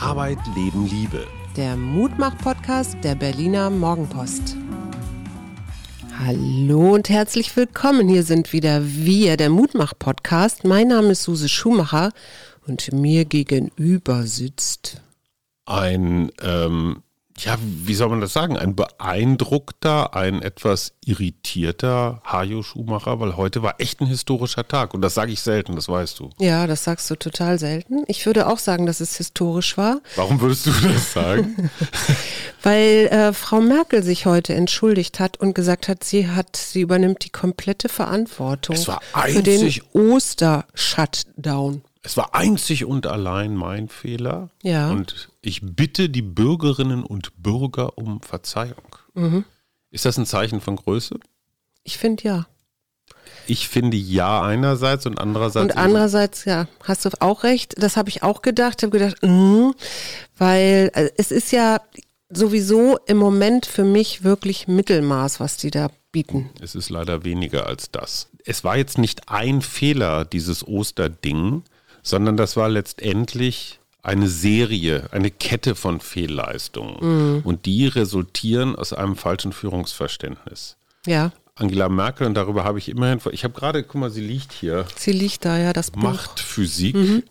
Arbeit, Leben, Liebe. Der Mutmach-Podcast der Berliner Morgenpost. Hallo und herzlich willkommen. Hier sind wieder wir, der Mutmach-Podcast. Mein Name ist Suse Schumacher und mir gegenüber sitzt ein ähm, ja, wie soll man das sagen, ein beeindruckter, ein etwas irritierter Hajo Schumacher, weil heute war echt ein historischer Tag und das sage ich selten, das weißt du. Ja, das sagst du total selten. Ich würde auch sagen, dass es historisch war. Warum würdest du das sagen? weil äh, Frau Merkel sich heute entschuldigt hat und gesagt hat, sie hat, sie übernimmt die komplette Verantwortung für den Oster-Shutdown. Es war einzig und allein mein Fehler. Ja. Und ich bitte die Bürgerinnen und Bürger um Verzeihung. Mhm. Ist das ein Zeichen von Größe? Ich finde ja. Ich finde ja einerseits und andererseits. Und andererseits, ja, hast du auch recht. Das habe ich auch gedacht. Ich habe gedacht, mh, weil äh, es ist ja sowieso im Moment für mich wirklich Mittelmaß, was die da bieten. Es ist leider weniger als das. Es war jetzt nicht ein Fehler, dieses Osterding sondern das war letztendlich eine Serie, eine Kette von Fehlleistungen. Mhm. Und die resultieren aus einem falschen Führungsverständnis. Ja. Angela Merkel, und darüber habe ich immerhin, ich habe gerade, guck mal, sie liegt hier. Sie liegt da, ja, das Buch. Machtphysik. Mhm.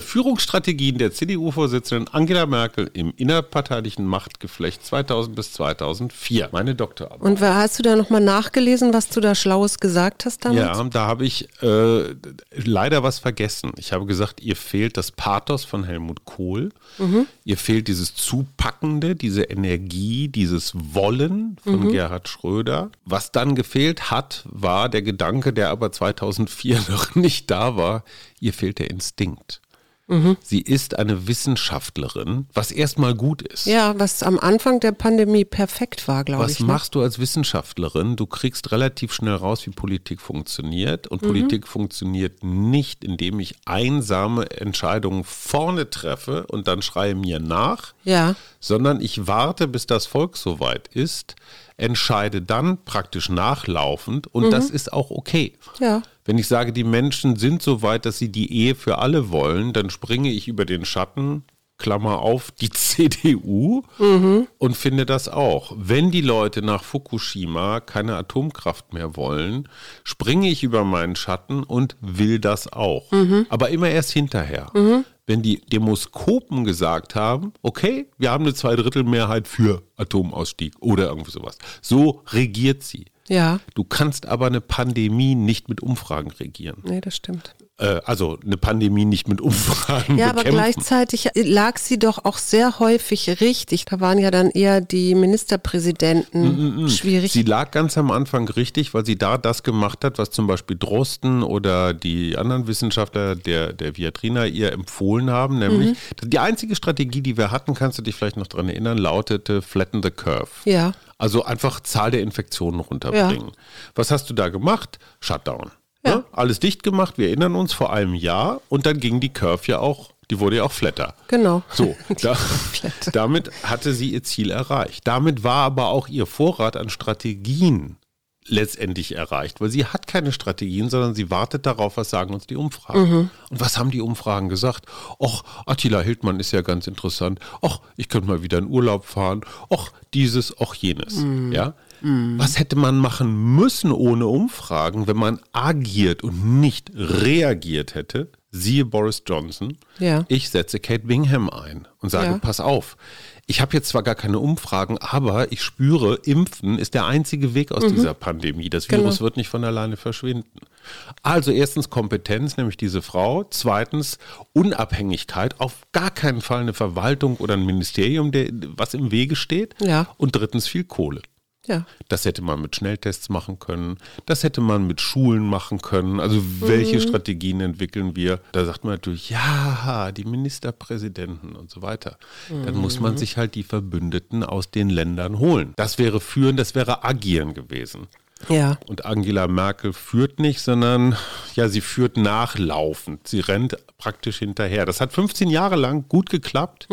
Führungsstrategien der CDU-Vorsitzenden Angela Merkel im innerparteilichen Machtgeflecht 2000 bis 2004. Meine Doktorarbeit. Und hast du da nochmal nachgelesen, was du da Schlaues gesagt hast damals? Ja, da habe ich äh, leider was vergessen. Ich habe gesagt, ihr fehlt das Pathos von Helmut Kohl. Mhm. Ihr fehlt dieses Zupackende, diese Energie, dieses Wollen von mhm. Gerhard Schröder. Was dann gefehlt hat, war der Gedanke, der aber 2004 noch nicht da war. Ihr fehlt der Instinkt. Mhm. Sie ist eine Wissenschaftlerin, was erstmal gut ist. Ja, was am Anfang der Pandemie perfekt war, glaube ich. Was ne? machst du als Wissenschaftlerin? Du kriegst relativ schnell raus, wie Politik funktioniert. Und mhm. Politik funktioniert nicht, indem ich einsame Entscheidungen vorne treffe und dann schreie mir nach, ja. sondern ich warte, bis das Volk soweit ist, entscheide dann praktisch nachlaufend und mhm. das ist auch okay. Ja. Wenn ich sage, die Menschen sind so weit, dass sie die Ehe für alle wollen, dann springe ich über den Schatten, Klammer auf, die CDU mhm. und finde das auch. Wenn die Leute nach Fukushima keine Atomkraft mehr wollen, springe ich über meinen Schatten und will das auch. Mhm. Aber immer erst hinterher. Mhm. Wenn die Demoskopen gesagt haben, okay, wir haben eine Zweidrittelmehrheit für Atomausstieg oder irgendwie sowas. So regiert sie. Ja. Du kannst aber eine Pandemie nicht mit Umfragen regieren. Nee, das stimmt. Äh, also eine Pandemie nicht mit Umfragen. Ja, bekämpfen. aber gleichzeitig lag sie doch auch sehr häufig richtig. Da waren ja dann eher die Ministerpräsidenten mm, mm, mm. schwierig. Sie lag ganz am Anfang richtig, weil sie da das gemacht hat, was zum Beispiel Drosten oder die anderen Wissenschaftler der, der Viatrina ihr empfohlen haben. Nämlich mhm. die einzige Strategie, die wir hatten, kannst du dich vielleicht noch daran erinnern, lautete Flatten the Curve. Ja. Also einfach Zahl der Infektionen runterbringen. Ja. Was hast du da gemacht? Shutdown. Ja. Ne? Alles dicht gemacht, wir erinnern uns vor einem Jahr und dann ging die Curve ja auch, die wurde ja auch flatter. Genau. So, da, damit hatte sie ihr Ziel erreicht. Damit war aber auch ihr Vorrat an Strategien letztendlich erreicht, weil sie hat keine Strategien, sondern sie wartet darauf, was sagen uns die Umfragen. Mhm. Und was haben die Umfragen gesagt? Och, Attila Hildmann ist ja ganz interessant. Och, ich könnte mal wieder in Urlaub fahren. Och, dieses, och jenes. Mhm. Ja? Mhm. Was hätte man machen müssen ohne Umfragen, wenn man agiert und nicht reagiert hätte? Siehe Boris Johnson. Ja. Ich setze Kate Bingham ein und sage, ja. pass auf ich habe jetzt zwar gar keine Umfragen, aber ich spüre, Impfen ist der einzige Weg aus mhm. dieser Pandemie. Das Virus genau. wird nicht von alleine verschwinden. Also erstens Kompetenz, nämlich diese Frau. Zweitens Unabhängigkeit, auf gar keinen Fall eine Verwaltung oder ein Ministerium, der, was im Wege steht. Ja. Und drittens viel Kohle. Ja. Das hätte man mit Schnelltests machen können. Das hätte man mit Schulen machen können. Also welche Strategien entwickeln wir? Da sagt man natürlich, ja, die Ministerpräsidenten und so weiter. Dann muss man sich halt die Verbündeten aus den Ländern holen. Das wäre führen, das wäre agieren gewesen. Ja. Und Angela Merkel führt nicht, sondern ja, sie führt nachlaufend. Sie rennt praktisch hinterher. Das hat 15 Jahre lang gut geklappt.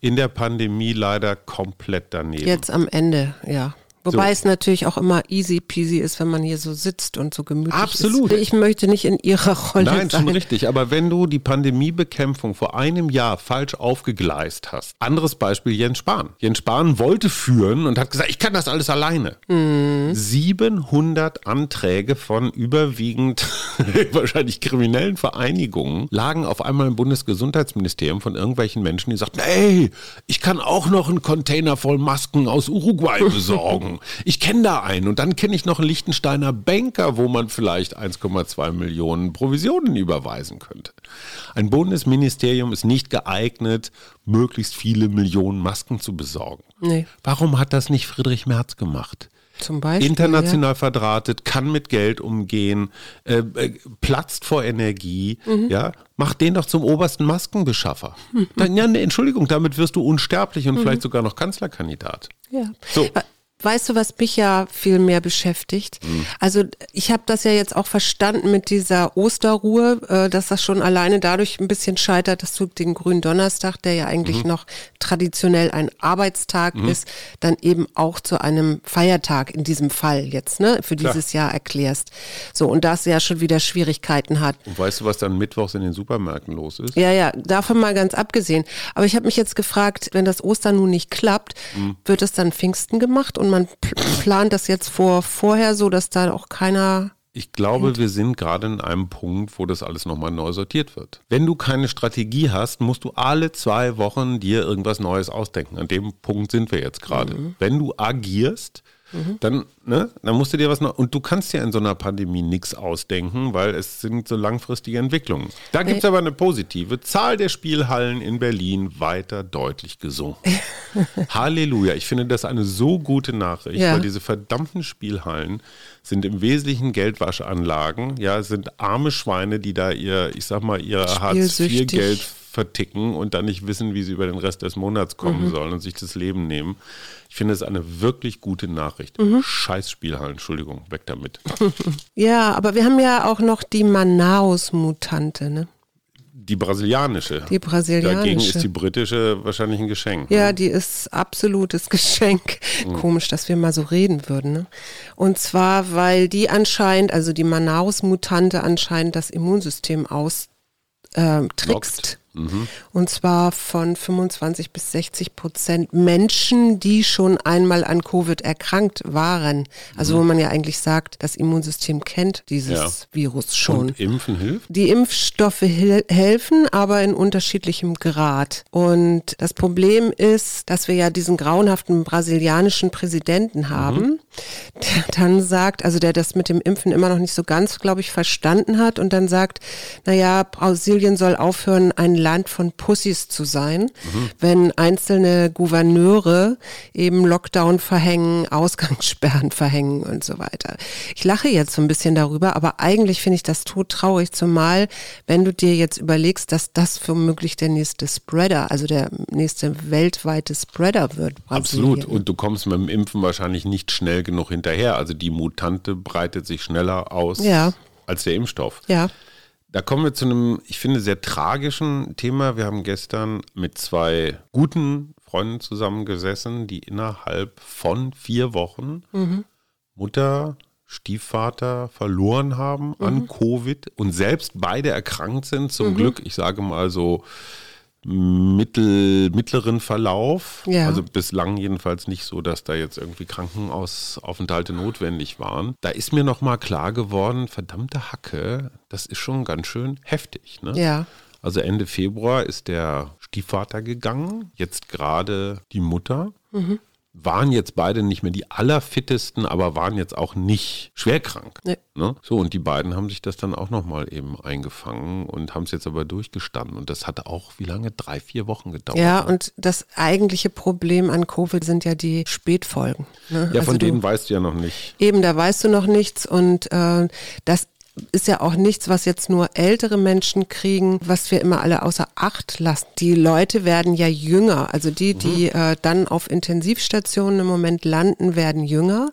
In der Pandemie leider komplett daneben. Jetzt am Ende, ja. Wobei So. es natürlich auch immer easy peasy ist, wenn man hier so sitzt und so gemütlich Absolut. ist. Ich möchte nicht in ihrer Rolle Nein, sein. schon richtig. Aber wenn du die Pandemiebekämpfung vor einem Jahr falsch aufgegleist hast. Anderes Beispiel Jens Spahn. Jens Spahn wollte führen und hat gesagt, ich kann das alles alleine. 700 Anträge von überwiegend wahrscheinlich kriminellen Vereinigungen lagen auf einmal im Bundesgesundheitsministerium von irgendwelchen Menschen, die sagten, ey, ich kann auch noch einen Container voll Masken aus Uruguay besorgen. Ich kenne da einen und dann kenne ich noch einen Liechtensteiner Banker, wo man vielleicht 1,2 Millionen Provisionen überweisen könnte. Ein Bundesministerium ist nicht geeignet, möglichst viele Millionen Masken zu besorgen. Nee. Warum hat das nicht Friedrich Merz gemacht? Zum Beispiel. international verdrahtet, kann mit Geld umgehen, äh, äh, platzt vor Energie, Mhm. ja, mach den doch zum obersten Maskenbeschaffer. Dann, ja, ne, Entschuldigung, damit wirst du unsterblich und Mhm. vielleicht sogar noch Kanzlerkandidat. Ja. ja. So. Weißt du, was mich ja viel mehr beschäftigt? Hm. Also ich habe das ja jetzt auch verstanden mit dieser Osterruhe, äh, dass das schon alleine dadurch ein bisschen scheitert, dass du den grünen Donnerstag, der ja eigentlich Mhm. noch traditionell ein Arbeitstag ist, dann eben auch zu einem Feiertag in diesem Fall jetzt, ne, für Klar. dieses Jahr erklärst. So, und das ja schon wieder Schwierigkeiten hat. Und weißt du, was dann mittwochs in den Supermärkten los ist? Ja, ja, davon mal ganz abgesehen. Aber ich habe mich jetzt gefragt, wenn das Ostern nun nicht klappt, Mhm. wird es dann Pfingsten gemacht und man pl plant das jetzt vor vorher so, dass da auch keiner Ich glaube, wir sind gerade in einem Punkt, wo das alles nochmal neu sortiert wird. Wenn du keine Strategie hast, musst du alle zwei Wochen dir irgendwas Neues ausdenken. An dem Punkt sind wir jetzt gerade. Wenn du agierst, dann, ne, dann musst du dir was noch. Und du kannst dir in so einer Pandemie nichts ausdenken, weil es sind so langfristige Entwicklungen. Da gibt es aber eine positive. Zahl der Spielhallen in Berlin weiter deutlich gesunken. Halleluja. Ich finde das eine so gute Nachricht, Ja. weil diese verdammten Spielhallen sind im Wesentlichen Geldwaschanlagen. Ja, sind arme Schweine, die da ihr, ich sag mal, ihr. Hartz-IV-Geld verticken und dann nicht wissen, wie sie über den Rest des Monats kommen Mhm. sollen und sich das Leben nehmen. Ich finde es eine wirklich gute Nachricht. Mhm. Scheiß Spielhallen, Entschuldigung, weg damit. Ja, aber wir haben ja auch noch die Manaus-Mutante, ne? Die brasilianische. Die brasilianische. Dagegen ist die britische wahrscheinlich ein Geschenk. Ja, ne? die ist absolutes Geschenk. Mhm. Komisch, dass wir mal so reden würden. Ne? Und zwar, weil die anscheinend, also die Manaus-Mutante anscheinend das Immunsystem aus äh. Mhm. Und zwar von 25 bis 60 Prozent Menschen, die schon einmal an Covid erkrankt waren. Also wo man ja eigentlich sagt, das Immunsystem kennt dieses Mhm. Ja. Virus schon. Und Impfen hilft? Die Impfstoffe hel helfen, aber in unterschiedlichem Grad. Und das Problem ist, dass wir ja diesen grauenhaften brasilianischen Präsidenten haben, der dann sagt, also der das mit dem Impfen immer noch nicht so ganz, glaube ich, verstanden hat und dann sagt, naja, Brasilien soll aufhören, ein Land von Pussys zu sein, wenn einzelne Gouverneure eben Lockdown verhängen, Ausgangssperren verhängen und so weiter. Ich lache jetzt so ein bisschen darüber, aber eigentlich finde ich das todtraurig, zumal wenn du dir jetzt überlegst, dass das womöglich der nächste Spreader, also der nächste weltweite Spreader wird. Brasilien. Absolut. Und du kommst mit dem Impfen wahrscheinlich nicht schnell genug hinterher. Also die Mutante breitet sich schneller aus Ja. als der Impfstoff. Ja, Da kommen wir zu einem, ich finde, sehr tragischen Thema. Wir haben gestern mit zwei guten Freunden zusammengesessen, die innerhalb von vier Wochen Mutter, Stiefvater verloren haben an Covid und selbst beide erkrankt sind. Zum Glück, ich sage mal so, mittel, mittleren Verlauf. Ja. Also bislang jedenfalls nicht so, dass da jetzt irgendwie Krankenhausaufenthalte notwendig waren. Da ist mir nochmal klar geworden, verdammte Hacke, das ist schon ganz schön heftig. Ne? ja. Also Ende Februar ist der Stiefvater gegangen, jetzt gerade die Mutter. Waren jetzt beide nicht mehr die allerfittesten, aber waren jetzt auch nicht schwerkrank. Nee. Ne? So, und die beiden haben sich das dann auch nochmal eben eingefangen und haben es jetzt aber durchgestanden. Und das hat auch, wie lange? Drei, vier Wochen gedauert. Ja, und das eigentliche Problem an Covid sind ja die Spätfolgen. Ne? Ja, also von denen weißt du ja noch nicht. Eben, da weißt du noch nichts und äh, das ist ja auch nichts, was jetzt nur ältere Menschen kriegen, was wir immer alle außer Acht lassen. Die Leute werden ja jünger. Also die, die mhm. äh, dann auf Intensivstationen im Moment landen, werden jünger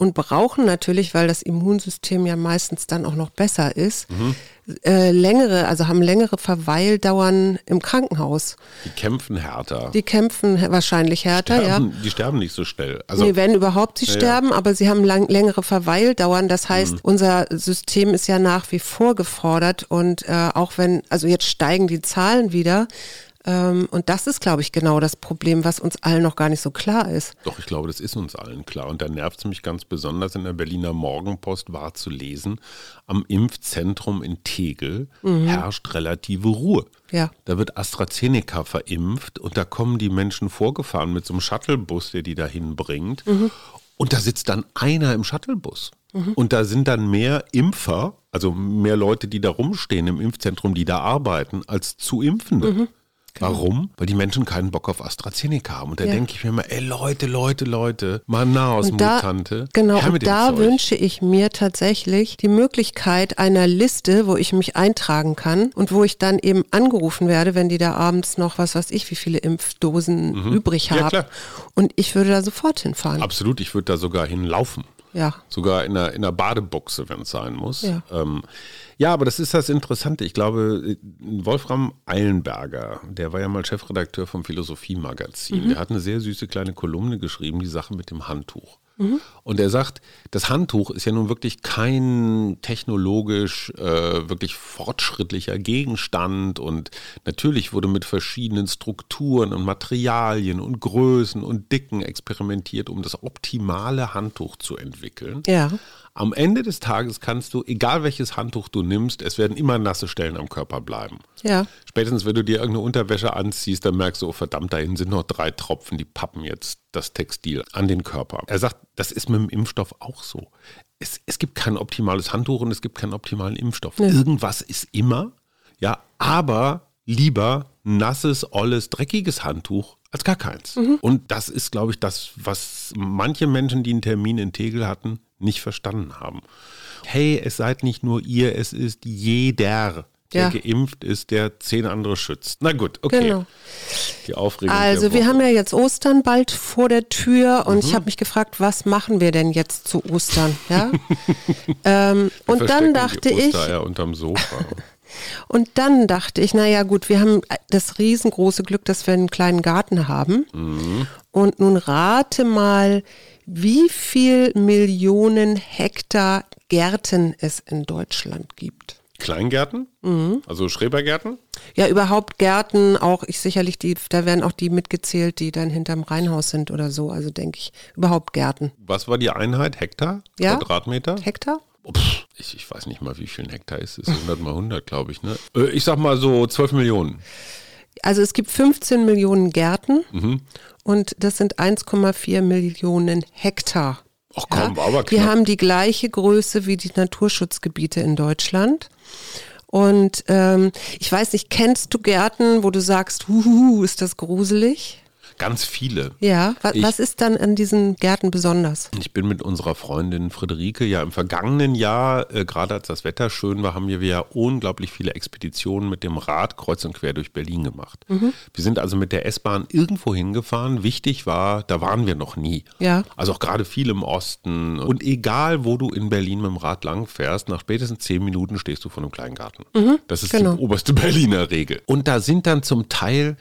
und brauchen natürlich, weil das Immunsystem ja meistens dann auch noch besser ist, mhm. äh, längere, also haben längere Verweildauern im Krankenhaus. Die kämpfen härter. Die kämpfen wahrscheinlich härter, sterben, ja. Die sterben nicht so schnell. Also, nee, wenn überhaupt sie ja, sterben, aber sie haben lang, längere Verweildauern. Das heißt, mhm. unser System ist ja nach wie vor gefordert und äh, auch wenn, also jetzt steigen die Zahlen wieder, und das ist, glaube ich, genau das Problem, was uns allen noch gar nicht so klar ist. Doch, ich glaube, das ist uns allen klar. Und da nervt es mich ganz besonders, in der Berliner Morgenpost war zu lesen, am Impfzentrum in Tegel mhm. herrscht relative Ruhe. Ja. Da wird AstraZeneca verimpft und da kommen die Menschen vorgefahren mit so einem Shuttlebus, der die dahin bringt. Mhm. Und da sitzt dann einer im Shuttlebus. Mhm. Und da sind dann mehr Impfer, also mehr Leute, die da rumstehen im Impfzentrum, die da arbeiten, als zu Impfende. Genau. Warum? Weil die Menschen keinen Bock auf AstraZeneca haben. Und da ja. denke ich mir immer, ey Leute, Leute, Leute, Mana aus Mutante. Genau, und da wünsche ich mir tatsächlich die Möglichkeit einer Liste, wo ich mich eintragen kann und wo ich dann eben angerufen werde, wenn die da abends noch, was weiß ich, wie viele Impfdosen mhm. übrig haben. Ja, und ich würde da sofort hinfahren. Absolut, ich würde da sogar hinlaufen. Ja. Sogar in einer, in einer Badebuchse, wenn es sein muss. Ja. Ähm, ja, aber das ist das Interessante. Ich glaube, Wolfram Eilenberger, der war ja mal Chefredakteur vom Philosophie-Magazin, mhm. der hat eine sehr süße kleine Kolumne geschrieben, die Sache mit dem Handtuch. Mhm. Und er sagt, das Handtuch ist ja nun wirklich kein technologisch äh, wirklich fortschrittlicher Gegenstand und natürlich wurde mit verschiedenen Strukturen und Materialien und Größen und Dicken experimentiert, um das optimale Handtuch zu entwickeln. Ja. Am Ende des Tages kannst du, egal welches Handtuch du nimmst, es werden immer nasse Stellen am Körper bleiben. Ja. Spätestens, wenn du dir irgendeine Unterwäsche anziehst, dann merkst du, oh verdammt, dahin sind noch drei Tropfen, die pappen jetzt das Textil an den Körper. Er sagt, das ist mit dem Impfstoff auch so. Es, es gibt kein optimales Handtuch und es gibt keinen optimalen Impfstoff. Nee. Irgendwas ist immer, ja, aber lieber nasses, olles, dreckiges Handtuch als gar keins. Mhm. Und das ist, glaube ich, das, was manche Menschen, die einen Termin in Tegel hatten, nicht verstanden haben. Hey, es seid nicht nur ihr, es ist jeder, der ja. geimpft ist, der zehn andere schützt. Na gut, okay. Genau. Die Aufregung. Also wir haben ja jetzt Ostern bald vor der Tür und mhm. ich habe mich gefragt, was machen wir denn jetzt zu Ostern? Ja? ähm, und dann dachte ich. unterm Sofa. Und dann dachte ich, naja gut, wir haben das riesengroße Glück, dass wir einen kleinen Garten haben. Mhm. Und nun rate mal, wie viel Millionen Hektar Gärten es in Deutschland gibt. Kleingärten? Mhm. Also Schrebergärten? Ja, überhaupt Gärten, auch ich sicherlich die, da werden auch die mitgezählt, die dann hinterm Rheinhaus sind oder so. Also denke ich, überhaupt Gärten. Was war die Einheit? Hektar? Ja? Quadratmeter? Hektar? Ich, ich, weiß nicht mal, wie viel Hektar ist es. 100 mal 100, glaube ich. Ne? Äh, ich sag mal so 12 Millionen. Also es gibt 15 Millionen Gärten mhm. und das sind 1,4 Millionen Hektar. Ach komm, ja, aber knapp. Die haben die gleiche Größe wie die Naturschutzgebiete in Deutschland. Und ähm, ich weiß nicht, kennst du Gärten, wo du sagst, huhuhu, ist das gruselig? Ganz viele. Ja, was, ich, was ist dann an diesen Gärten besonders? Ich bin mit unserer Freundin Friederike ja im vergangenen Jahr, äh, gerade als das Wetter schön war, haben wir ja unglaublich viele Expeditionen mit dem Rad kreuz und quer durch Berlin gemacht. Mhm. Wir sind also mit der S-Bahn irgendwo hingefahren. Wichtig war, da waren wir noch nie. Ja. Also auch gerade viel im Osten. Und egal, wo du in Berlin mit dem Rad langfährst, nach spätestens zehn Minuten stehst du vor einem kleinen Garten. Mhm, das ist genau. die oberste Berliner Regel. Und da sind dann zum Teil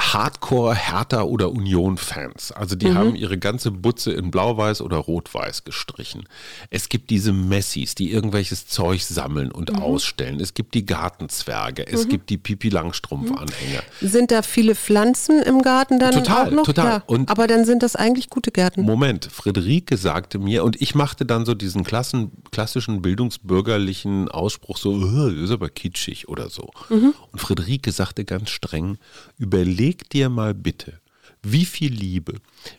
Hardcore Hertha oder Union Fans. Also die mhm. haben ihre ganze Butze in blau-weiß oder rot-weiß gestrichen. Es gibt diese Messis, die irgendwelches Zeug sammeln und mhm. ausstellen. Es gibt die Gartenzwerge. Es mhm. gibt die Pipi Langstrumpf Anhänger. Sind da viele Pflanzen im Garten dann total, auch noch? Total. Ja. Und Aber dann sind das eigentlich gute Gärten. Moment, Friederike sagte mir und ich machte dann so diesen Klassen, klassischen bildungsbürgerlichen Ausspruch so, das ist aber kitschig oder so. Mhm. Und Friederike sagte ganz streng, überleg überleg dir mal bitte, wie viel Liebe,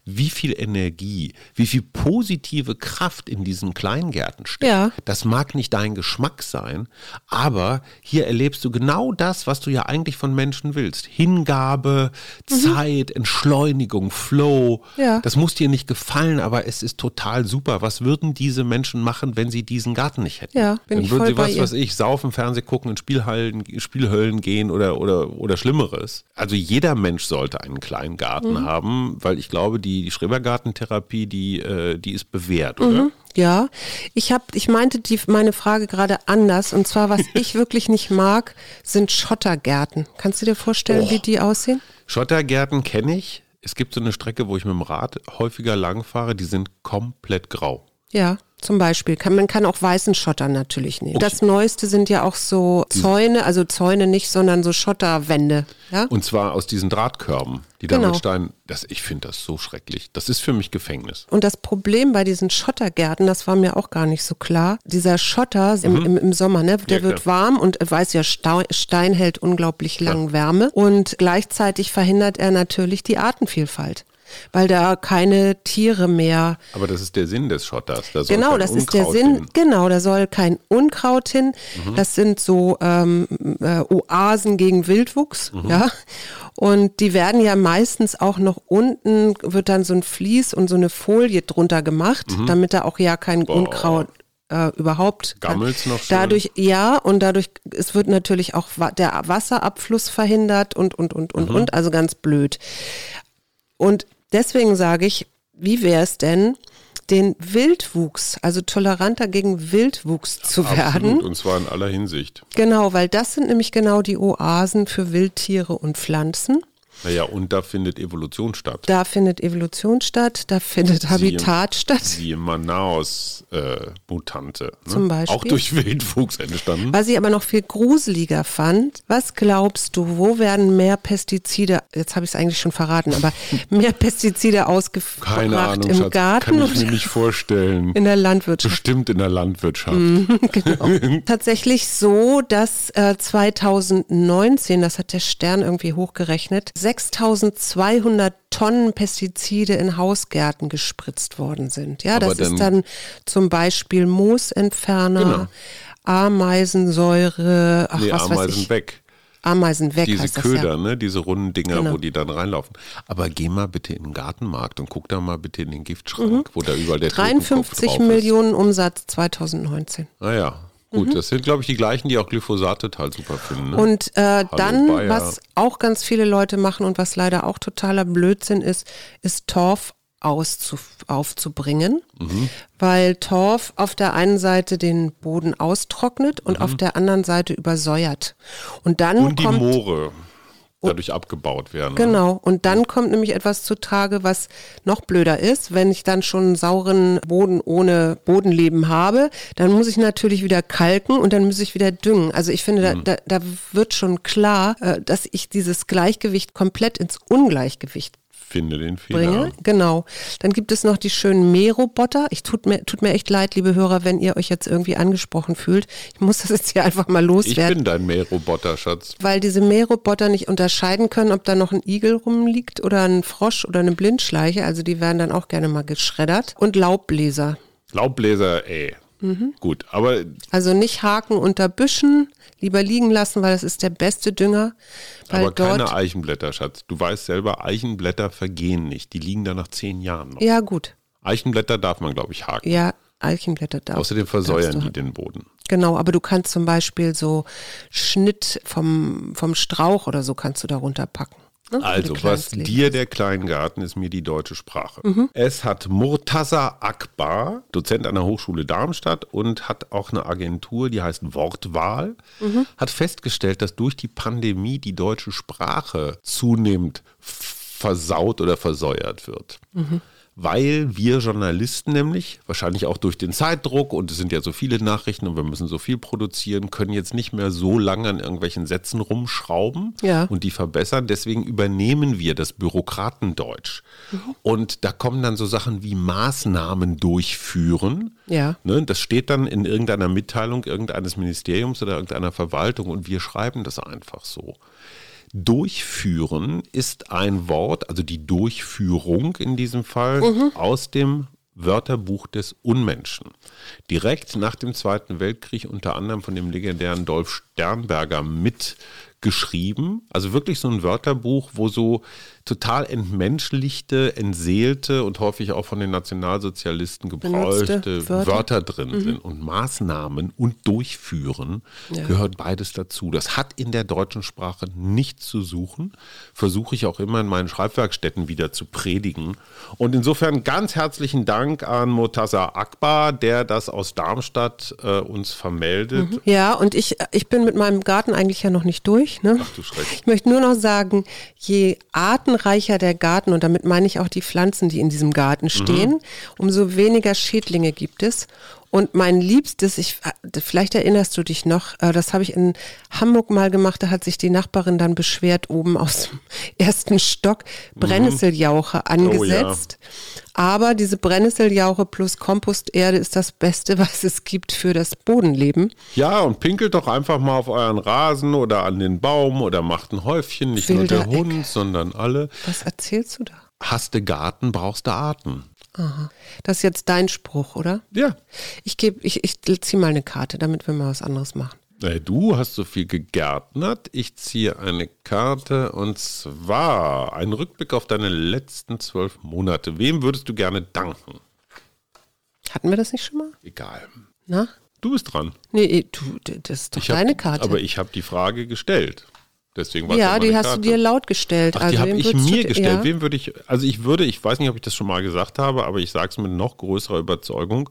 wie viel Energie, wie viel positive Kraft in diesen Kleingärten steckt. Ja. Das mag nicht dein Geschmack sein, aber hier erlebst du genau das, was du ja eigentlich von Menschen willst. Hingabe, Zeit, Entschleunigung, Flow. Mhm. Ja. Das muss dir nicht gefallen, aber es ist total super. Was würden diese Menschen machen, wenn sie diesen Garten nicht hätten? Ja, Dann würden sie was, was ich, saufen, Fernseh gucken, in Spielhallen, Spielhöllen gehen oder, oder, oder Schlimmeres. Also jeder Mensch sollte einen kleinen Garten Mhm. haben, weil ich glaube, die, die Schrebergartentherapie, die, äh, die ist bewährt, oder? Mhm. Ja, ich habe, ich meinte die, meine Frage gerade anders. Und zwar, was ich wirklich nicht mag, sind Schottergärten. Kannst du dir vorstellen, wie die aussehen? Schottergärten kenne ich. Es gibt so eine Strecke, wo ich mit dem Rad häufiger langfahre, die sind komplett grau. Ja, zum Beispiel. Kann, man kann auch weißen Schotter natürlich nehmen. Das Neueste sind ja auch so Zäune, also Zäune nicht, sondern so Schotterwände. Ja? Und zwar aus diesen Drahtkörben, die da Genau. mit Steinen. Das, ich finde das so schrecklich. Das ist für mich Gefängnis. Und das Problem bei diesen Schottergärten, das war mir auch gar nicht so klar. Dieser Schotter im, im, im Sommer, ne, der Mhm. Ja, wird warm und weiß ja, Stein hält unglaublich lang Wärme. Und gleichzeitig verhindert er natürlich die Artenvielfalt. Weil da keine Tiere mehr Aber das ist der Sinn des Schotters. Da Genau, das ist der Unkraut Sinn. hin. Mhm. Genau, da soll kein Unkraut hin. Das sind so ähm, äh, Oasen gegen Wildwuchs, Mhm. ja. Und die werden ja meistens auch noch unten wird dann so ein Vlies und so eine Folie drunter gemacht, Mhm. damit da auch ja kein Unkraut äh, überhaupt. Gammelt's noch schön? dadurch ja und dadurch es wird natürlich auch wa der Wasserabfluss verhindert und und und Mhm. und und also ganz blöd und deswegen sage ich, wie wäre es denn, den Wildwuchs, also toleranter gegen Wildwuchs zu werden? Absolut, und zwar in aller Hinsicht. Genau, weil das sind nämlich genau die Oasen für Wildtiere und Pflanzen. Naja, und da findet Evolution statt. Da findet Evolution statt, da findet Habitat statt. Die Manaus-Mutante. ne? Zum Beispiel. Auch durch Wildwuchs entstanden. Was ich aber noch viel gruseliger fand, was glaubst du, wo werden mehr Pestizide, jetzt habe ich es eigentlich schon verraten, aber mehr Pestizide ausgebracht Keine Ahnung, im Schatz. Garten Kann ich mir nicht vorstellen. in der Landwirtschaft? Bestimmt in der Landwirtschaft. Genau. Tatsächlich so, dass äh, 2019, das hat der Stern irgendwie hochgerechnet, 6200 Tonnen Pestizide in Hausgärten gespritzt worden sind. Ja, Aber das ist dann zum Beispiel Moosentferner, Genau. Ameisensäure, ach Nee, was weiß Ameisen ich. weg. Ameisen weg Diese heißt das Köder, ja. ne? diese runden Dinger, Genau. wo die dann reinlaufen. Aber geh mal bitte in den Gartenmarkt und guck da mal bitte in den Giftschrank, wo da überall der Totenkopf 53 drauf Mhm. Millionen Umsatz 2019. Ist. Naja, gut, das sind, glaube ich, die gleichen, die auch Glyphosat total super finden. Ne? Mhm. Und äh, dann, Bayer. was auch ganz viele Leute machen und was leider auch totaler Blödsinn ist, ist Torf aufzubringen, Mhm. weil Torf auf der einen Seite den Boden austrocknet und Mhm. auf der anderen Seite übersäuert. Und dann und die kommt Moore dadurch abgebaut werden. ne? Genau, und dann kommt nämlich etwas zutage, was noch blöder ist. Wenn ich dann schon einen sauren Boden ohne Bodenleben habe, dann muss ich natürlich wieder kalken und dann muss ich wieder düngen. Also ich finde, Mhm. da, da, da wird schon klar, äh, dass ich dieses Gleichgewicht komplett ins Ungleichgewicht Finde den Fehler. bringe. Genau. Dann gibt es noch die schönen Mähroboter. Ich tut mir, tut mir echt leid, liebe Hörer, wenn ihr euch jetzt irgendwie angesprochen fühlt. Ich muss das jetzt hier einfach mal Ich loswerden bin dein Mähroboter, Schatz. weil diese Mähroboter nicht unterscheiden können, ob da noch ein Igel rumliegt oder ein Frosch oder eine Blindschleiche. Also die werden dann auch gerne mal geschreddert. Und Laubbläser. Laubbläser, ey. Mhm. Gut, aber Also nicht haken unter Büschen, lieber liegen lassen, weil das ist der beste Dünger. Aber keine. Eichenblätter, Schatz. Du weißt selber, Eichenblätter vergehen nicht. Die liegen da nach zehn Jahren noch. Ja, gut. Eichenblätter darf man, glaube ich, haken. Ja, Eichenblätter darf. Außerdem darfst versäuern die den Boden. Genau, aber du kannst zum Beispiel so Schnitt vom, vom Strauch oder so kannst du darunter packen. Ne? Also, was dir der Kleingarten ist mir die deutsche Sprache. Mhm. Es hat Murtaza Akbar, Dozent an der Hochschule Darmstadt und hat auch eine Agentur, die heißt Wortwahl, Mhm. hat festgestellt, dass durch die Pandemie die deutsche Sprache zunehmend versaut oder versäuert wird. Mhm. Weil wir Journalisten nämlich, wahrscheinlich auch durch den Zeitdruck und es sind ja so viele Nachrichten und wir müssen so viel produzieren, können jetzt nicht mehr so lange an irgendwelchen Sätzen rumschrauben Ja. und die verbessern. Deswegen übernehmen wir das Bürokratendeutsch. Und da kommen dann so Sachen wie Maßnahmen durchführen. Ja. Ne, das steht dann in irgendeiner Mitteilung irgendeines Ministeriums oder irgendeiner Verwaltung und wir schreiben das einfach so. Durchführen ist ein Wort, also die Durchführung in diesem Fall, mhm. aus dem Wörterbuch des Unmenschen. Direkt nach dem Zweiten Weltkrieg unter anderem von dem legendären Dolf Sternberger mitgeschrieben. Also wirklich so ein Wörterbuch, wo so total entmenschlichte, entseelte und häufig auch von den Nationalsozialisten gebräuchte Wörter. Wörter. drin mhm. sind. Und Maßnahmen und Durchführen ja. gehört beides dazu. Das hat in der deutschen Sprache nichts zu suchen. Versuche ich auch immer in meinen Schreibwerkstätten wieder zu predigen. Und insofern ganz herzlichen Dank an Murtaza Akbar, der das aus Darmstadt äh, uns vermeldet. Mhm. Ja, und ich, ich bin mit meinem Garten eigentlich ja noch nicht durch. Ne? Ach du Schreck. Ich möchte nur noch sagen, je Arten artenreicher der Garten, und damit meine ich auch die Pflanzen, die in diesem Garten stehen, mhm. umso weniger Schädlinge gibt es. Und mein Liebstes, ich, vielleicht erinnerst du dich noch, äh, das habe ich in Hamburg mal gemacht, da hat sich die Nachbarin dann beschwert, oben aus dem ersten Stock Brennnesseljauche angesetzt. Oh, ja. Aber diese Brennnesseljauche plus Komposterde ist das Beste, was es gibt für das Bodenleben. Ja, und pinkelt doch einfach mal auf euren Rasen oder an den Baum oder macht ein Häufchen, nicht Wilder nur der Hund, Eck. sondern alle. Was erzählst du da? Hast du Garten, brauchst du Arten. Aha. Das ist jetzt dein Spruch, oder? Ja. Ich gebe, ich, ich ziehe mal eine Karte, damit wir mal was anderes machen. Du hast so viel gegärtnert. Ich ziehe eine Karte und zwar ein Rückblick auf deine letzten zwölf Monate. Wem würdest du gerne danken? Hatten wir das nicht schon mal? Egal. Na? Du bist dran. Nee, du, das ist doch ich deine hab, Karte. Aber ich habe die Frage gestellt. Deswegen war ja, die hast Karte. du dir laut gestellt. Ach, also die habe ich mir gestellt. Ja. Wem würde ich, also ich würde, ich weiß nicht, ob ich das schon mal gesagt habe, aber ich sage es mit noch größerer Überzeugung,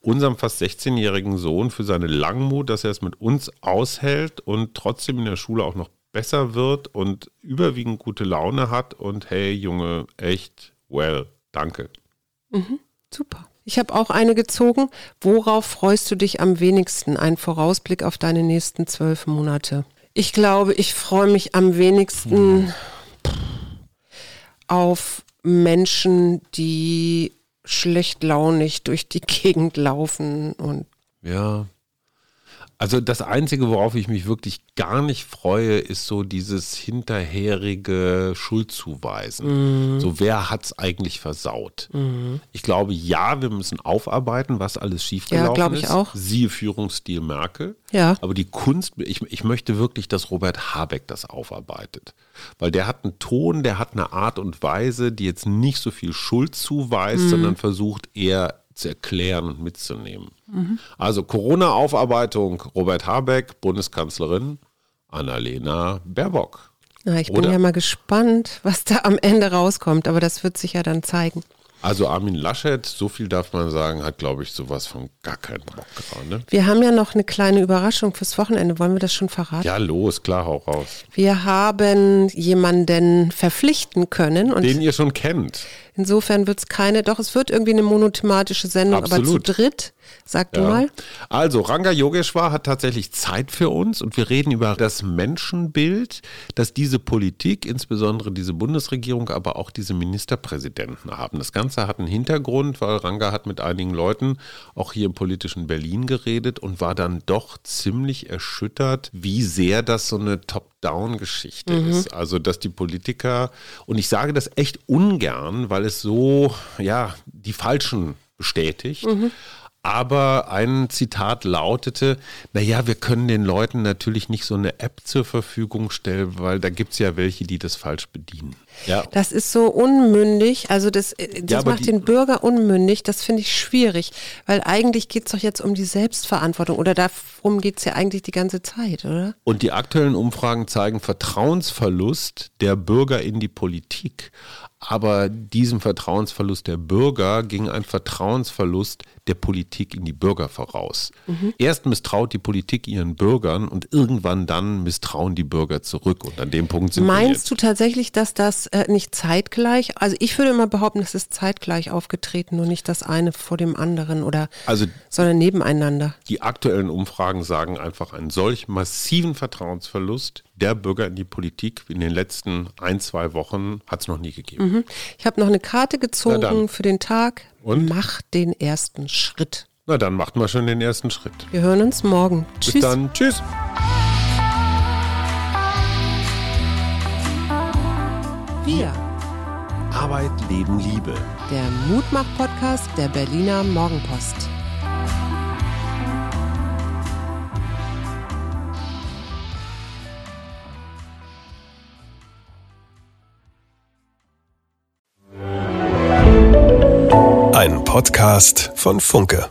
unserem fast 16-jährigen Sohn für seine Langmut, dass er es mit uns aushält und trotzdem in der Schule auch noch besser wird und überwiegend gute Laune hat und hey Junge, echt well, danke. Mhm, super. Ich habe auch eine gezogen. Worauf freust du dich am wenigsten? Ein Vorausblick auf deine nächsten zwölf Monate. Ich glaube, ich freue mich am wenigsten auf Menschen, die schlecht launig durch die Gegend laufen und ja, also das Einzige, worauf ich mich wirklich gar nicht freue, ist so dieses hinterherige Schuldzuweisen. Mhm. So, wer hat es eigentlich versaut? Mhm. Ich glaube, ja, wir müssen aufarbeiten, was alles schiefgelaufen ja, ist. Ich auch. Siehe Führungsstil Merkel. Ja. Aber die Kunst, ich, ich möchte wirklich, dass Robert Habeck das aufarbeitet. Weil der hat einen Ton, der hat eine Art und Weise, die jetzt nicht so viel Schuld zuweist, mhm. sondern versucht eher zu erklären und mitzunehmen. Mhm. Also Corona-Aufarbeitung Robert Habeck, Bundeskanzlerin Annalena Baerbock. Na, ich Oder? bin ja mal gespannt, was da am Ende rauskommt, aber das wird sich ja dann zeigen. Also Armin Laschet, so viel darf man sagen, hat, glaube ich, sowas von gar keinen Bock gerade. Ne? Wir haben ja noch eine kleine Überraschung fürs Wochenende. Wollen wir das schon verraten? Ja, los, klar, hau raus. Wir haben jemanden verpflichten können. Und Den ihr schon kennt. Insofern wird es keine, doch es wird irgendwie eine monothematische Sendung, Absolut. aber zu dritt. Sag ja. du mal. Also, Ranga Yogeshwar hat tatsächlich Zeit für uns und wir reden über das Menschenbild, das diese Politik, insbesondere diese Bundesregierung, aber auch diese Ministerpräsidenten haben. Das Ganze hat einen Hintergrund, weil Ranga hat mit einigen Leuten auch hier im politischen Berlin geredet und war dann doch ziemlich erschüttert, wie sehr das so eine Top-Down-Geschichte mhm. ist. Also, dass die Politiker, und ich sage das echt ungern, weil es so, ja, die Falschen bestätigt. Mhm. Aber ein Zitat lautete, naja, wir können den Leuten natürlich nicht so eine App zur Verfügung stellen, weil da gibt es ja welche, die das falsch bedienen. Ja. Das ist so unmündig, also das, äh, das ja, macht den Bürger unmündig, das finde ich schwierig, weil eigentlich geht es doch jetzt um die Selbstverantwortung oder darum geht es ja eigentlich die ganze Zeit, oder? Und die aktuellen Umfragen zeigen Vertrauensverlust der Bürger in die Politik. Aber diesem Vertrauensverlust der Bürger ging ein Vertrauensverlust der Politik in die Bürger voraus. Mhm. Erst misstraut die Politik ihren Bürgern und irgendwann dann misstrauen die Bürger zurück. Und an dem Punkt sind Meinst wir jetzt. du tatsächlich, dass das äh, nicht zeitgleich, also ich würde immer behaupten, es ist zeitgleich aufgetreten und nicht das eine vor dem anderen oder, also, sondern nebeneinander. Die aktuellen Umfragen sagen einfach einen solch massiven Vertrauensverlust der Bürger in die Politik in den letzten ein, zwei Wochen hat es noch nie gegeben. Mhm. Ich habe noch eine Karte gezogen für den Tag. Und? Mach den ersten Schritt. Na, dann macht mal schon den ersten Schritt. Wir hören uns morgen. Bis Tschüss. dann. Tschüss. Wir. Arbeit, Leben, Liebe. Der Mutmach-Podcast der Berliner Morgenpost. Podcast von Funke.